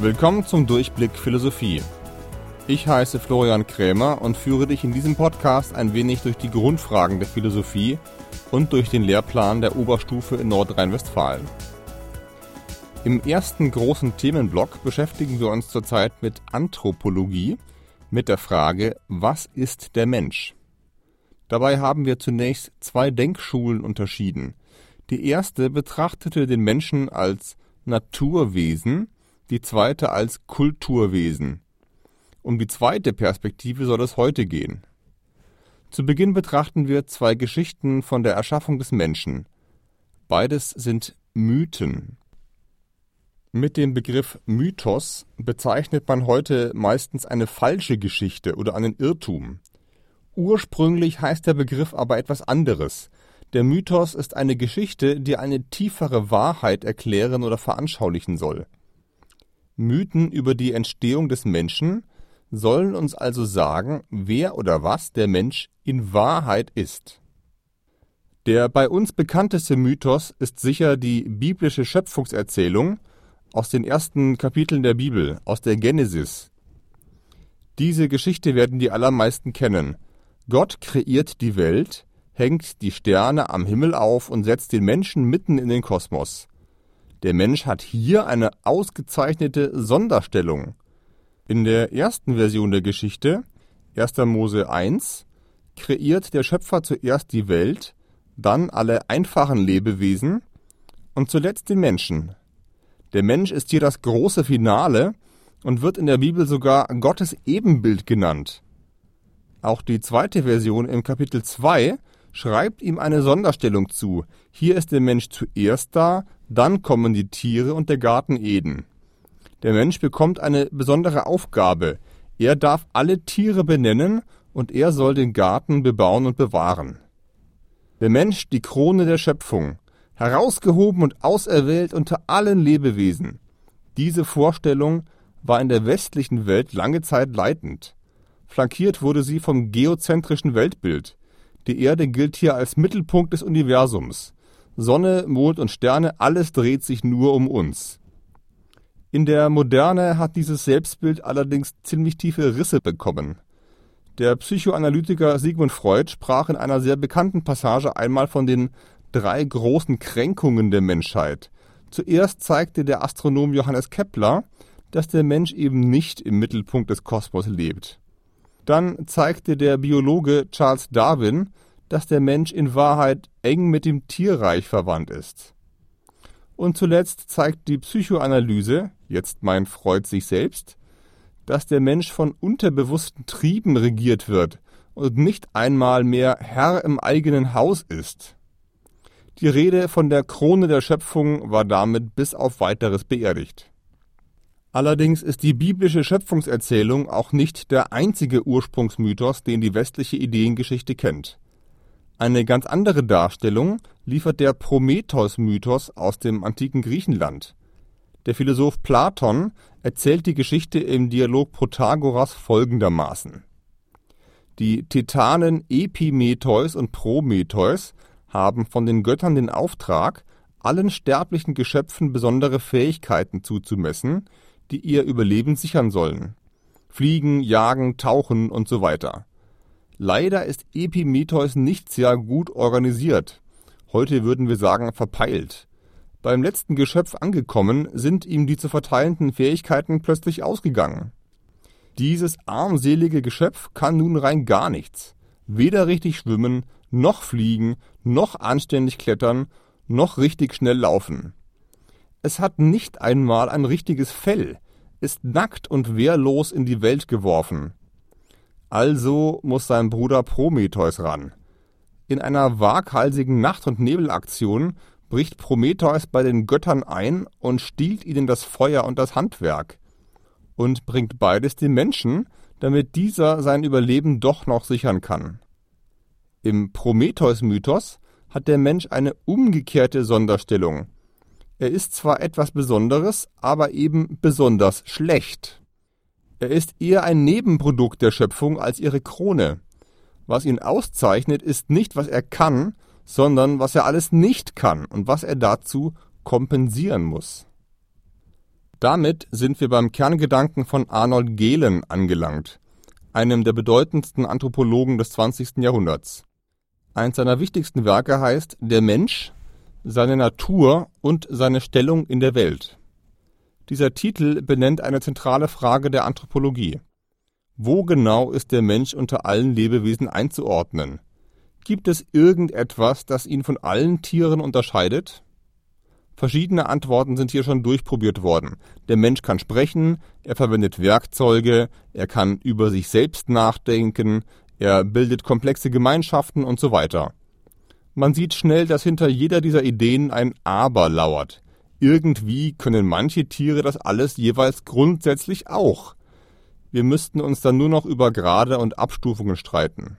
Willkommen zum Durchblick Philosophie. Ich heiße Florian Krämer und führe dich in diesem Podcast ein wenig durch die Grundfragen der Philosophie und durch den Lehrplan der Oberstufe in Nordrhein-Westfalen. Im ersten großen Themenblock beschäftigen wir uns zurzeit mit Anthropologie, mit der Frage, was ist der Mensch? Dabei haben wir zunächst zwei Denkschulen unterschieden. Die erste betrachtete den Menschen als Naturwesen, die zweite als Kulturwesen. Um die zweite Perspektive soll es heute gehen. Zu Beginn betrachten wir zwei Geschichten von der Erschaffung des Menschen. Beides sind Mythen. Mit dem Begriff Mythos bezeichnet man heute meistens eine falsche Geschichte oder einen Irrtum. Ursprünglich heißt der Begriff aber etwas anderes. Der Mythos ist eine Geschichte, die eine tiefere Wahrheit erklären oder veranschaulichen soll. Mythen über die Entstehung des Menschen sollen uns also sagen, wer oder was der Mensch in Wahrheit ist. Der bei uns bekannteste Mythos ist sicher die biblische Schöpfungserzählung aus den ersten Kapiteln der Bibel, aus der Genesis. Diese Geschichte werden die allermeisten kennen. Gott kreiert die Welt, hängt die Sterne am Himmel auf und setzt den Menschen mitten in den Kosmos. Der Mensch hat hier eine ausgezeichnete Sonderstellung. In der ersten Version der Geschichte, 1. Mose 1, kreiert der Schöpfer zuerst die Welt, dann alle einfachen Lebewesen und zuletzt den Menschen. Der Mensch ist hier das große Finale und wird in der Bibel sogar Gottes Ebenbild genannt. Auch die zweite Version im Kapitel 2 schreibt ihm eine Sonderstellung zu. Hier ist der Mensch zuerst da, dann kommen die Tiere und der Garten Eden. Der Mensch bekommt eine besondere Aufgabe. Er darf alle Tiere benennen und er soll den Garten bebauen und bewahren. Der Mensch die Krone der Schöpfung, herausgehoben und auserwählt unter allen Lebewesen. Diese Vorstellung war in der westlichen Welt lange Zeit leitend. Flankiert wurde sie vom geozentrischen Weltbild. Die Erde gilt hier als Mittelpunkt des Universums. Sonne, Mond und Sterne, alles dreht sich nur um uns. In der Moderne hat dieses Selbstbild allerdings ziemlich tiefe Risse bekommen. Der Psychoanalytiker Sigmund Freud sprach in einer sehr bekannten Passage einmal von den drei großen Kränkungen der Menschheit. Zuerst zeigte der Astronom Johannes Kepler, dass der Mensch eben nicht im Mittelpunkt des Kosmos lebt. Dann zeigte der Biologe Charles Darwin, dass der Mensch in Wahrheit eng mit dem Tierreich verwandt ist. Und zuletzt zeigt die Psychoanalyse, jetzt meint Freud sich selbst, dass der Mensch von unterbewussten Trieben regiert wird und nicht einmal mehr Herr im eigenen Haus ist. Die Rede von der Krone der Schöpfung war damit bis auf weiteres beerdigt. Allerdings ist die biblische Schöpfungserzählung auch nicht der einzige Ursprungsmythos, den die westliche Ideengeschichte kennt. Eine ganz andere Darstellung liefert der Prometheus-Mythos aus dem antiken Griechenland. Der Philosoph Platon erzählt die Geschichte im Dialog Protagoras folgendermaßen. Die Titanen Epimetheus und Prometheus haben von den Göttern den Auftrag, allen sterblichen Geschöpfen besondere Fähigkeiten zuzumessen, die ihr Überleben sichern sollen. Fliegen, jagen, tauchen und so weiter. Leider ist Epimetheus nicht sehr gut organisiert. Heute würden wir sagen verpeilt. Beim letzten Geschöpf angekommen, sind ihm die zu verteilenden Fähigkeiten plötzlich ausgegangen. Dieses armselige Geschöpf kann nun rein gar nichts. Weder richtig schwimmen, noch fliegen, noch anständig klettern, noch richtig schnell laufen. Es hat nicht einmal ein richtiges Fell, ist nackt und wehrlos in die Welt geworfen. Also muss sein Bruder Prometheus ran. In einer waghalsigen Nacht- und Nebelaktion bricht Prometheus bei den Göttern ein und stiehlt ihnen das Feuer und das Handwerk und bringt beides dem Menschen, damit dieser sein Überleben doch noch sichern kann. Im Prometheus-Mythos hat der Mensch eine umgekehrte Sonderstellung. Er ist zwar etwas Besonderes, aber eben besonders schlecht. Er ist eher ein Nebenprodukt der Schöpfung als ihre Krone. Was ihn auszeichnet, ist nicht, was er kann, sondern was er alles nicht kann und was er dazu kompensieren muss. Damit sind wir beim Kerngedanken von Arnold Gehlen angelangt, einem der bedeutendsten Anthropologen des 20. Jahrhunderts. Eins seiner wichtigsten Werke heißt Der Mensch, seine Natur und seine Stellung in der Welt. Dieser Titel benennt eine zentrale Frage der Anthropologie. Wo genau ist der Mensch unter allen Lebewesen einzuordnen? Gibt es irgendetwas, das ihn von allen Tieren unterscheidet? Verschiedene Antworten sind hier schon durchprobiert worden. Der Mensch kann sprechen, er verwendet Werkzeuge, er kann über sich selbst nachdenken, er bildet komplexe Gemeinschaften und so weiter. Man sieht schnell, dass hinter jeder dieser Ideen ein Aber lauert. Irgendwie können manche Tiere das alles jeweils grundsätzlich auch. Wir müssten uns dann nur noch über Grade und Abstufungen streiten.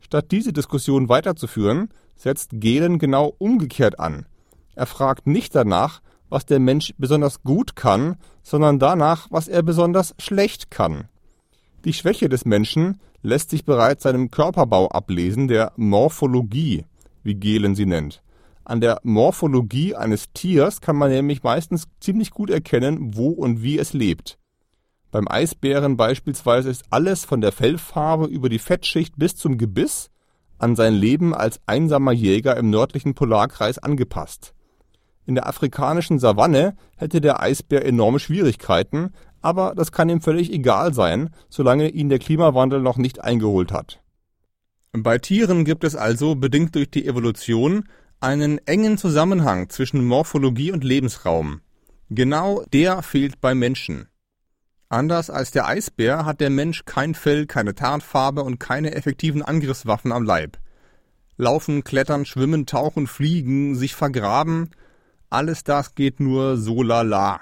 Statt diese Diskussion weiterzuführen, setzt Gehlen genau umgekehrt an. Er fragt nicht danach, was der Mensch besonders gut kann, sondern danach, was er besonders schlecht kann. Die Schwäche des Menschen lässt sich bereits seinem Körperbau ablesen, der Morphologie, wie Gehlen sie nennt. An der Morphologie eines Tiers kann man nämlich meistens ziemlich gut erkennen, wo und wie es lebt. Beim Eisbären beispielsweise ist alles von der Fellfarbe über die Fettschicht bis zum Gebiss an sein Leben als einsamer Jäger im nördlichen Polarkreis angepasst. In der afrikanischen Savanne hätte der Eisbär enorme Schwierigkeiten, aber das kann ihm völlig egal sein, solange ihn der Klimawandel noch nicht eingeholt hat. Bei Tieren gibt es also, bedingt durch die Evolution, einen engen Zusammenhang zwischen Morphologie und Lebensraum. Genau der fehlt bei Menschen. Anders als der Eisbär hat der Mensch kein Fell, keine Tarnfarbe und keine effektiven Angriffswaffen am Leib. Laufen, klettern, schwimmen, tauchen, fliegen, sich vergraben, alles das geht nur so lala.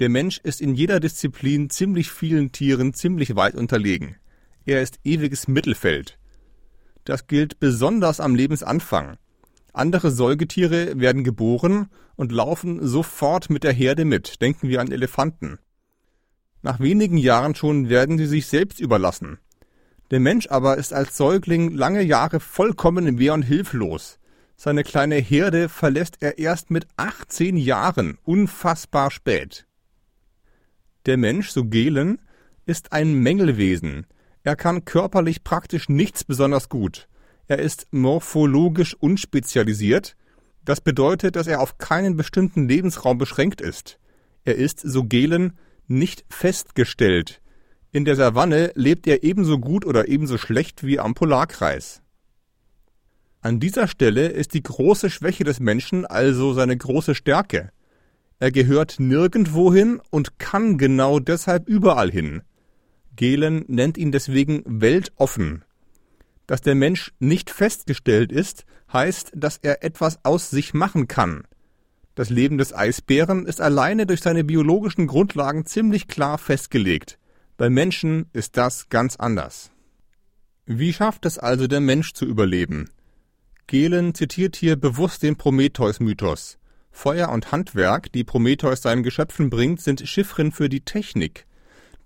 Der Mensch ist in jeder Disziplin ziemlich vielen Tieren ziemlich weit unterlegen. Er ist ewiges Mittelfeld. Das gilt besonders am Lebensanfang. Andere Säugetiere werden geboren und laufen sofort mit der Herde mit. Denken wir an Elefanten. Nach wenigen Jahren schon werden sie sich selbst überlassen. Der Mensch aber ist als Säugling lange Jahre vollkommen wehr und hilflos. Seine kleine Herde verlässt er erst mit 18 Jahren, unfassbar spät. Der Mensch, so Gehlen, ist ein Mängelwesen. Er kann körperlich praktisch nichts besonders gut. Er ist morphologisch unspezialisiert. Das bedeutet, dass er auf keinen bestimmten Lebensraum beschränkt ist. Er ist, so Gehlen, nicht festgestellt. In der Savanne lebt er ebenso gut oder ebenso schlecht wie am Polarkreis. An dieser Stelle ist die große Schwäche des Menschen also seine große Stärke. Er gehört nirgendwohin und kann genau deshalb überall hin. Gehlen nennt ihn deswegen weltoffen. Dass der Mensch nicht festgestellt ist, heißt, dass er etwas aus sich machen kann. Das Leben des Eisbären ist alleine durch seine biologischen Grundlagen ziemlich klar festgelegt. Bei Menschen ist das ganz anders. Wie schafft es also der Mensch zu überleben? Gehlen zitiert hier bewusst den Prometheus-Mythos. Feuer und Handwerk, die Prometheus seinen Geschöpfen bringt, sind Chiffren für die Technik.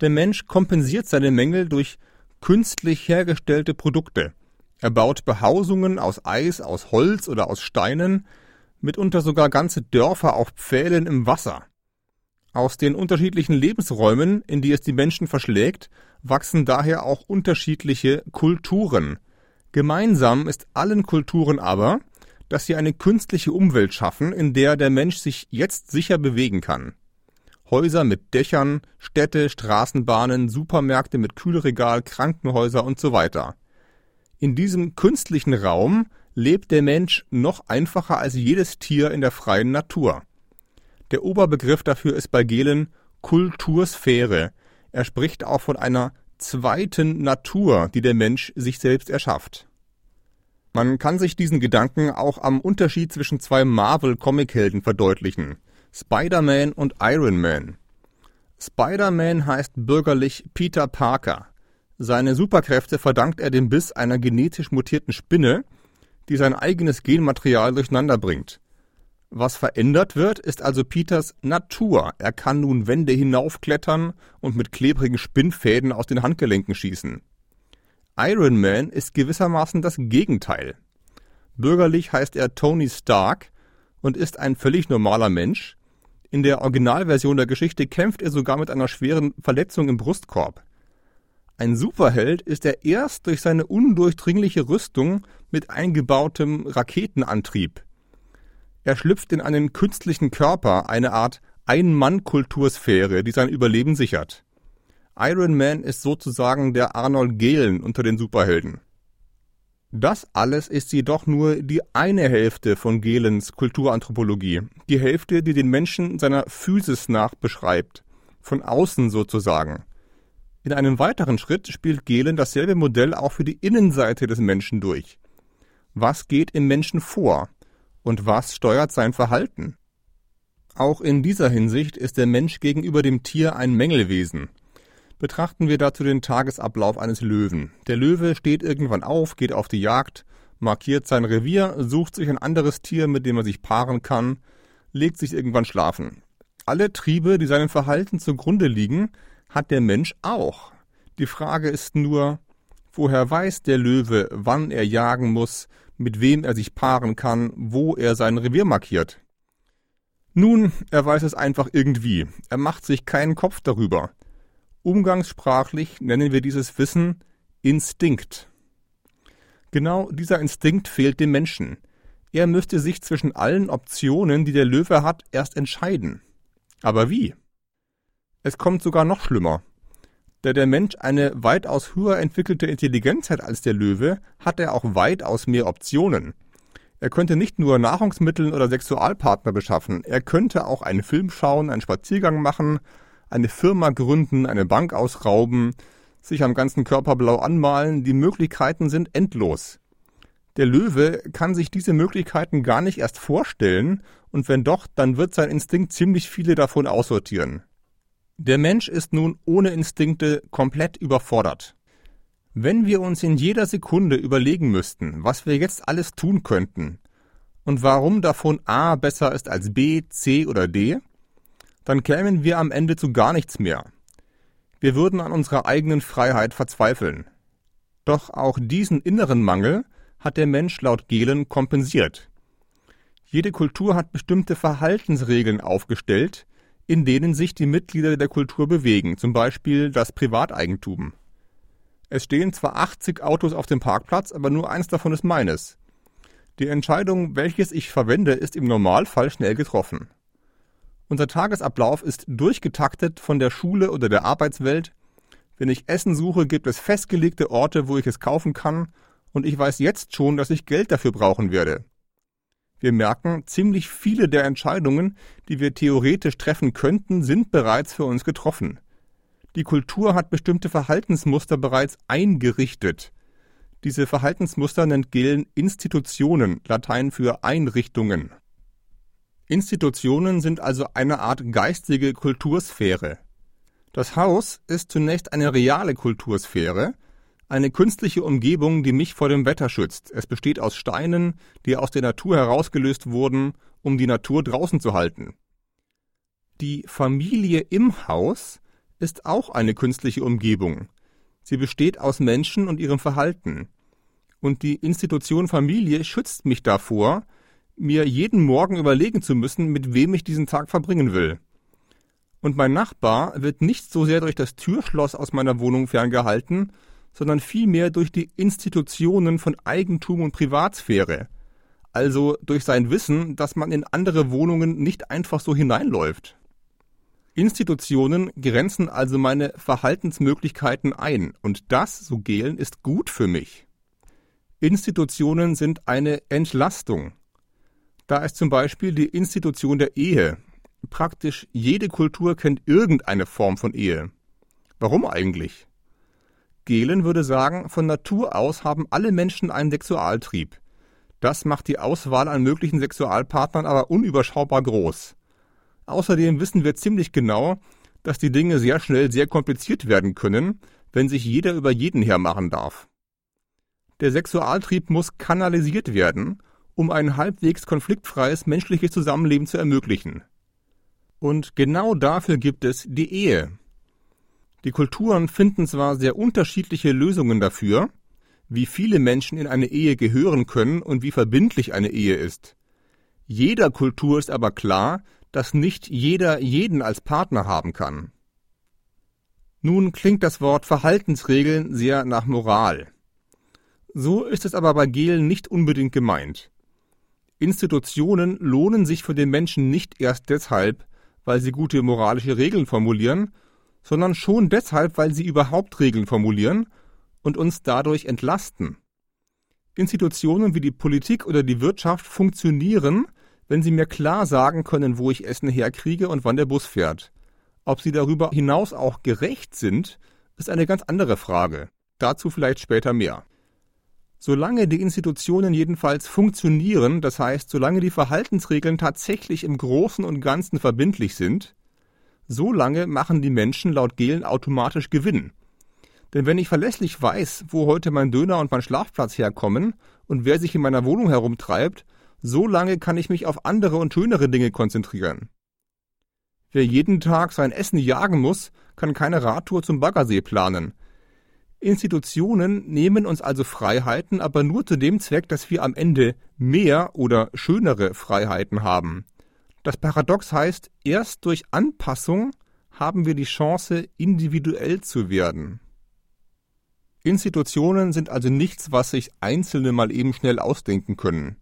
Der Mensch kompensiert seine Mängel durch künstlich hergestellte Produkte. Er baut Behausungen aus Eis, aus Holz oder aus Steinen, mitunter sogar ganze Dörfer auf Pfählen im Wasser. Aus den unterschiedlichen Lebensräumen, in die es die Menschen verschlägt, wachsen daher auch unterschiedliche Kulturen. Gemeinsam ist allen Kulturen aber, dass sie eine künstliche Umwelt schaffen, in der der Mensch sich jetzt sicher bewegen kann. Häuser mit Dächern, Städte, Straßenbahnen, Supermärkte mit Kühlregal, Krankenhäuser und so weiter. In diesem künstlichen Raum lebt der Mensch noch einfacher als jedes Tier in der freien Natur. Der Oberbegriff dafür ist bei Gehlen Kultursphäre. Er spricht auch von einer zweiten Natur, die der Mensch sich selbst erschafft. Man kann sich diesen Gedanken auch am Unterschied zwischen zwei Marvel-Comichelden verdeutlichen. Spider-Man und Iron Man. Spider-Man heißt bürgerlich Peter Parker. Seine Superkräfte verdankt er dem Biss einer genetisch mutierten Spinne, die sein eigenes Genmaterial durcheinander bringt. Was verändert wird, ist also Peters Natur. Er kann nun Wände hinaufklettern und mit klebrigen Spinnfäden aus den Handgelenken schießen. Iron Man ist gewissermaßen das Gegenteil. Bürgerlich heißt er Tony Stark und ist ein völlig normaler Mensch. In der Originalversion der Geschichte kämpft er sogar mit einer schweren Verletzung im Brustkorb. Ein Superheld ist er erst durch seine undurchdringliche Rüstung mit eingebautem Raketenantrieb. Er schlüpft in einen künstlichen Körper, eine Art Ein-Mann-Kultursphäre, die sein Überleben sichert. Iron Man ist sozusagen der Arnold Gehlen unter den Superhelden. Das alles ist jedoch nur die eine Hälfte von Gehlens Kulturanthropologie, die Hälfte, die den Menschen seiner Physis nach beschreibt, von außen sozusagen. In einem weiteren Schritt spielt Gehlen dasselbe Modell auch für die Innenseite des Menschen durch. Was geht im Menschen vor und was steuert sein Verhalten? Auch in dieser Hinsicht ist der Mensch gegenüber dem Tier ein Mängelwesen – Betrachten wir dazu den Tagesablauf eines Löwen. Der Löwe steht irgendwann auf, geht auf die Jagd, markiert sein Revier, sucht sich ein anderes Tier, mit dem er sich paaren kann, legt sich irgendwann schlafen. Alle Triebe, die seinem Verhalten zugrunde liegen, hat der Mensch auch. Die Frage ist nur, woher weiß der Löwe, wann er jagen muss, mit wem er sich paaren kann, wo er sein Revier markiert? Nun, er weiß es einfach irgendwie. Er macht sich keinen Kopf darüber. Umgangssprachlich nennen wir dieses Wissen Instinkt. Genau dieser Instinkt fehlt dem Menschen. Er müsste sich zwischen allen Optionen, die der Löwe hat, erst entscheiden. Aber wie? Es kommt sogar noch schlimmer. Da der Mensch eine weitaus höher entwickelte Intelligenz hat als der Löwe, hat er auch weitaus mehr Optionen. Er könnte nicht nur Nahrungsmittel oder Sexualpartner beschaffen, er könnte auch einen Film schauen, einen Spaziergang machen, eine Firma gründen, eine Bank ausrauben, sich am ganzen Körper blau anmalen, die Möglichkeiten sind endlos. Der Löwe kann sich diese Möglichkeiten gar nicht erst vorstellen, und wenn doch, dann wird sein Instinkt ziemlich viele davon aussortieren. Der Mensch ist nun ohne Instinkte komplett überfordert. Wenn wir uns in jeder Sekunde überlegen müssten, was wir jetzt alles tun könnten und warum davon A besser ist als B, C oder D, dann kämen wir am Ende zu gar nichts mehr. Wir würden an unserer eigenen Freiheit verzweifeln. Doch auch diesen inneren Mangel hat der Mensch laut Gehlen kompensiert. Jede Kultur hat bestimmte Verhaltensregeln aufgestellt, in denen sich die Mitglieder der Kultur bewegen, zum Beispiel das Privateigentum. Es stehen zwar 80 Autos auf dem Parkplatz, aber nur eins davon ist meines. Die Entscheidung, welches ich verwende, ist im Normalfall schnell getroffen. Unser Tagesablauf ist durchgetaktet von der Schule oder der Arbeitswelt. Wenn ich Essen suche, gibt es festgelegte Orte, wo ich es kaufen kann, und ich weiß jetzt schon, dass ich Geld dafür brauchen werde. Wir merken, ziemlich viele der Entscheidungen, die wir theoretisch treffen könnten, sind bereits für uns getroffen. Die Kultur hat bestimmte Verhaltensmuster bereits eingerichtet. Diese Verhaltensmuster nennt Gehlen Institutionen, Latein für Einrichtungen. Institutionen sind also eine Art geistige Kultursphäre. Das Haus ist zunächst eine reale Kultursphäre, eine künstliche Umgebung, die mich vor dem Wetter schützt. Es besteht aus Steinen, die aus der Natur herausgelöst wurden, um die Natur draußen zu halten. Die Familie im Haus ist auch eine künstliche Umgebung. Sie besteht aus Menschen und ihrem Verhalten. Und die Institution Familie schützt mich davor, mir jeden Morgen überlegen zu müssen, mit wem ich diesen Tag verbringen will. Und mein Nachbar wird nicht so sehr durch das Türschloss aus meiner Wohnung ferngehalten, sondern vielmehr durch die Institutionen von Eigentum und Privatsphäre, also durch sein Wissen, dass man in andere Wohnungen nicht einfach so hineinläuft. Institutionen grenzen also meine Verhaltensmöglichkeiten ein, und das, so Gehlen, ist gut für mich. Institutionen sind eine Entlastung, da ist zum Beispiel die Institution der Ehe. Praktisch jede Kultur kennt irgendeine Form von Ehe. Warum eigentlich? Gehlen würde sagen, von Natur aus haben alle Menschen einen Sexualtrieb. Das macht die Auswahl an möglichen Sexualpartnern aber unüberschaubar groß. Außerdem wissen wir ziemlich genau, dass die Dinge sehr schnell sehr kompliziert werden können, wenn sich jeder über jeden hermachen darf. Der Sexualtrieb muss kanalisiert werden um ein halbwegs konfliktfreies menschliches Zusammenleben zu ermöglichen. Und genau dafür gibt es die Ehe. Die Kulturen finden zwar sehr unterschiedliche Lösungen dafür, wie viele Menschen in eine Ehe gehören können und wie verbindlich eine Ehe ist. Jeder Kultur ist aber klar, dass nicht jeder jeden als Partner haben kann. Nun klingt das Wort Verhaltensregeln sehr nach Moral. So ist es aber bei Gelen nicht unbedingt gemeint. Institutionen lohnen sich für den Menschen nicht erst deshalb, weil sie gute moralische Regeln formulieren, sondern schon deshalb, weil sie überhaupt Regeln formulieren und uns dadurch entlasten. Institutionen wie die Politik oder die Wirtschaft funktionieren, wenn sie mir klar sagen können, wo ich Essen herkriege und wann der Bus fährt. Ob sie darüber hinaus auch gerecht sind, ist eine ganz andere Frage. Dazu vielleicht später mehr. Solange die Institutionen jedenfalls funktionieren, das heißt, solange die Verhaltensregeln tatsächlich im Großen und Ganzen verbindlich sind, solange machen die Menschen laut Gehlen automatisch Gewinn. Denn wenn ich verlässlich weiß, wo heute mein Döner und mein Schlafplatz herkommen und wer sich in meiner Wohnung herumtreibt, so lange kann ich mich auf andere und schönere Dinge konzentrieren. Wer jeden Tag sein Essen jagen muss, kann keine Radtour zum Baggersee planen. Institutionen nehmen uns also Freiheiten, aber nur zu dem Zweck, dass wir am Ende mehr oder schönere Freiheiten haben. Das Paradox heißt, erst durch Anpassung haben wir die Chance, individuell zu werden. Institutionen sind also nichts, was sich Einzelne mal eben schnell ausdenken können.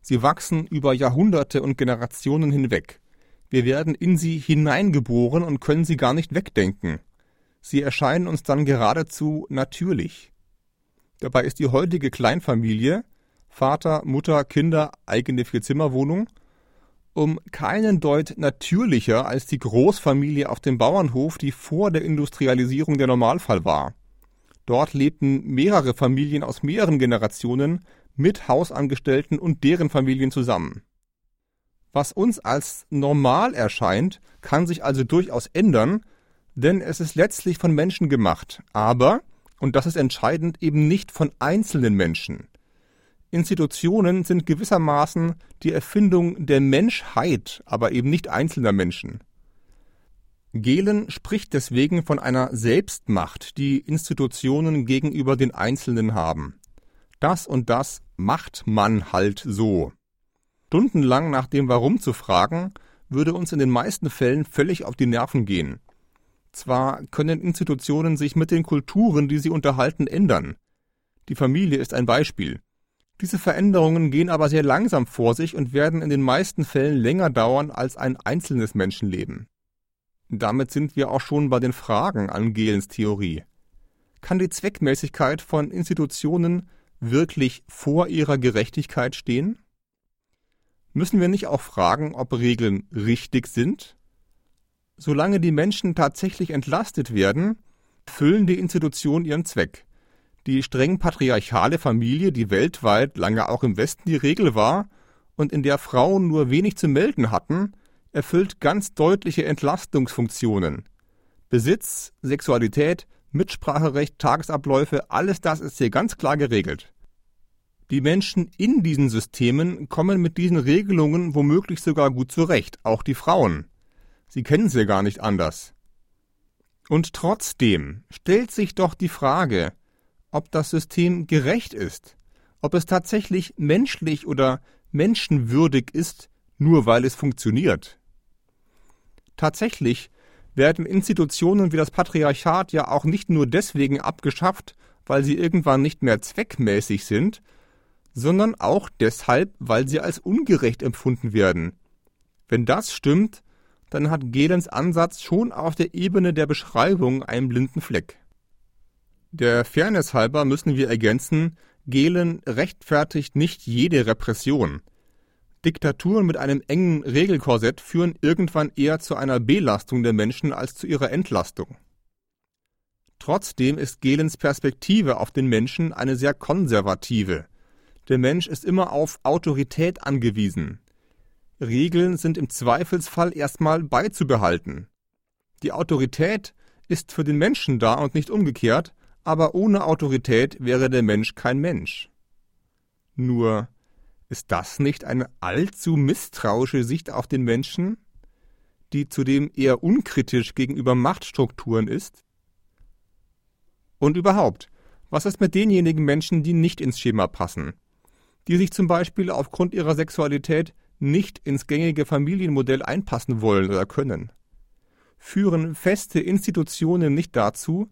Sie wachsen über Jahrhunderte und Generationen hinweg. Wir werden in sie hineingeboren und können sie gar nicht wegdenken. Sie erscheinen uns dann geradezu natürlich. Dabei ist die heutige Kleinfamilie Vater, Mutter, Kinder, eigene Vierzimmerwohnung um keinen Deut natürlicher als die Großfamilie auf dem Bauernhof, die vor der Industrialisierung der Normalfall war. Dort lebten mehrere Familien aus mehreren Generationen mit Hausangestellten und deren Familien zusammen. Was uns als normal erscheint, kann sich also durchaus ändern, denn es ist letztlich von Menschen gemacht, aber, und das ist entscheidend, eben nicht von einzelnen Menschen. Institutionen sind gewissermaßen die Erfindung der Menschheit, aber eben nicht einzelner Menschen. Gehlen spricht deswegen von einer Selbstmacht, die Institutionen gegenüber den Einzelnen haben. Das und das macht man halt so. Stundenlang nach dem Warum zu fragen, würde uns in den meisten Fällen völlig auf die Nerven gehen. Zwar können Institutionen sich mit den Kulturen, die sie unterhalten, ändern. Die Familie ist ein Beispiel. Diese Veränderungen gehen aber sehr langsam vor sich und werden in den meisten Fällen länger dauern als ein einzelnes Menschenleben. Damit sind wir auch schon bei den Fragen an Gehlens Theorie. Kann die Zweckmäßigkeit von Institutionen wirklich vor ihrer Gerechtigkeit stehen? Müssen wir nicht auch fragen, ob Regeln richtig sind? Solange die Menschen tatsächlich entlastet werden, füllen die Institutionen ihren Zweck. Die streng patriarchale Familie, die weltweit lange auch im Westen die Regel war und in der Frauen nur wenig zu melden hatten, erfüllt ganz deutliche Entlastungsfunktionen. Besitz, Sexualität, Mitspracherecht, Tagesabläufe, alles das ist hier ganz klar geregelt. Die Menschen in diesen Systemen kommen mit diesen Regelungen womöglich sogar gut zurecht, auch die Frauen. Sie kennen sie gar nicht anders. Und trotzdem stellt sich doch die Frage, ob das System gerecht ist, ob es tatsächlich menschlich oder menschenwürdig ist, nur weil es funktioniert. Tatsächlich werden Institutionen wie das Patriarchat ja auch nicht nur deswegen abgeschafft, weil sie irgendwann nicht mehr zweckmäßig sind, sondern auch deshalb, weil sie als ungerecht empfunden werden. Wenn das stimmt, dann hat Gehlens Ansatz schon auf der Ebene der Beschreibung einen blinden Fleck. Der Fairness halber müssen wir ergänzen, Gehlen rechtfertigt nicht jede Repression. Diktaturen mit einem engen Regelkorsett führen irgendwann eher zu einer Belastung der Menschen als zu ihrer Entlastung. Trotzdem ist Gehlens Perspektive auf den Menschen eine sehr konservative. Der Mensch ist immer auf Autorität angewiesen. Regeln sind im Zweifelsfall erstmal beizubehalten. Die Autorität ist für den Menschen da und nicht umgekehrt, aber ohne Autorität wäre der Mensch kein Mensch. Nur ist das nicht eine allzu misstrauische Sicht auf den Menschen, die zudem eher unkritisch gegenüber Machtstrukturen ist? Und überhaupt, was ist mit denjenigen Menschen, die nicht ins Schema passen, die sich zum Beispiel aufgrund ihrer Sexualität nicht ins gängige Familienmodell einpassen wollen oder können? Führen feste Institutionen nicht dazu,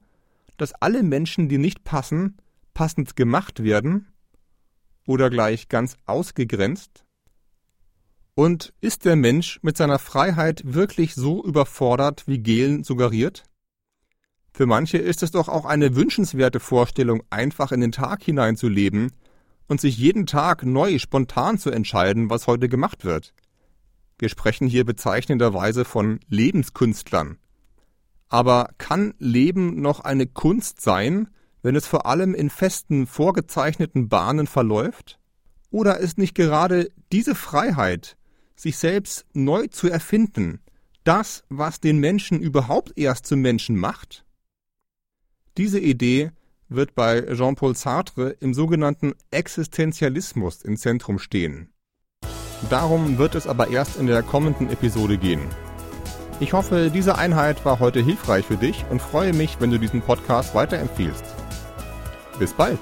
dass alle Menschen, die nicht passen, passend gemacht werden oder gleich ganz ausgegrenzt? Und ist der Mensch mit seiner Freiheit wirklich so überfordert, wie Gehlen suggeriert? Für manche ist es doch auch eine wünschenswerte Vorstellung, einfach in den Tag hineinzuleben und sich jeden Tag neu spontan zu entscheiden, was heute gemacht wird. Wir sprechen hier bezeichnenderweise von Lebenskünstlern. Aber kann Leben noch eine Kunst sein, wenn es vor allem in festen, vorgezeichneten Bahnen verläuft? Oder ist nicht gerade diese Freiheit, sich selbst neu zu erfinden, das, was den Menschen überhaupt erst zum Menschen macht? Diese Idee wird bei Jean-Paul Sartre im sogenannten Existenzialismus im Zentrum stehen. Darum wird es aber erst in der kommenden Episode gehen. Ich hoffe, diese Einheit war heute hilfreich für dich und freue mich, wenn du diesen Podcast weiterempfiehlst. Bis bald!